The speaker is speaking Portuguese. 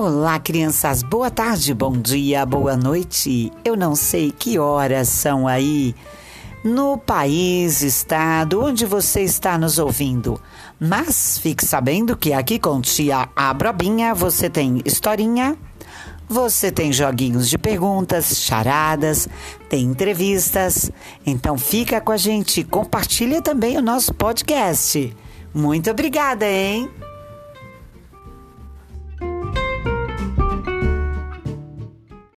Olá, crianças. Boa tarde, bom dia, boa noite. Eu não sei que horas são aí no país, estado, onde você está nos ouvindo. Mas fique sabendo que aqui com tia Abrobinha você tem historinha, você tem joguinhos de perguntas, charadas, tem entrevistas. Então fica com a gente, compartilha também o nosso podcast. Muito obrigada, hein?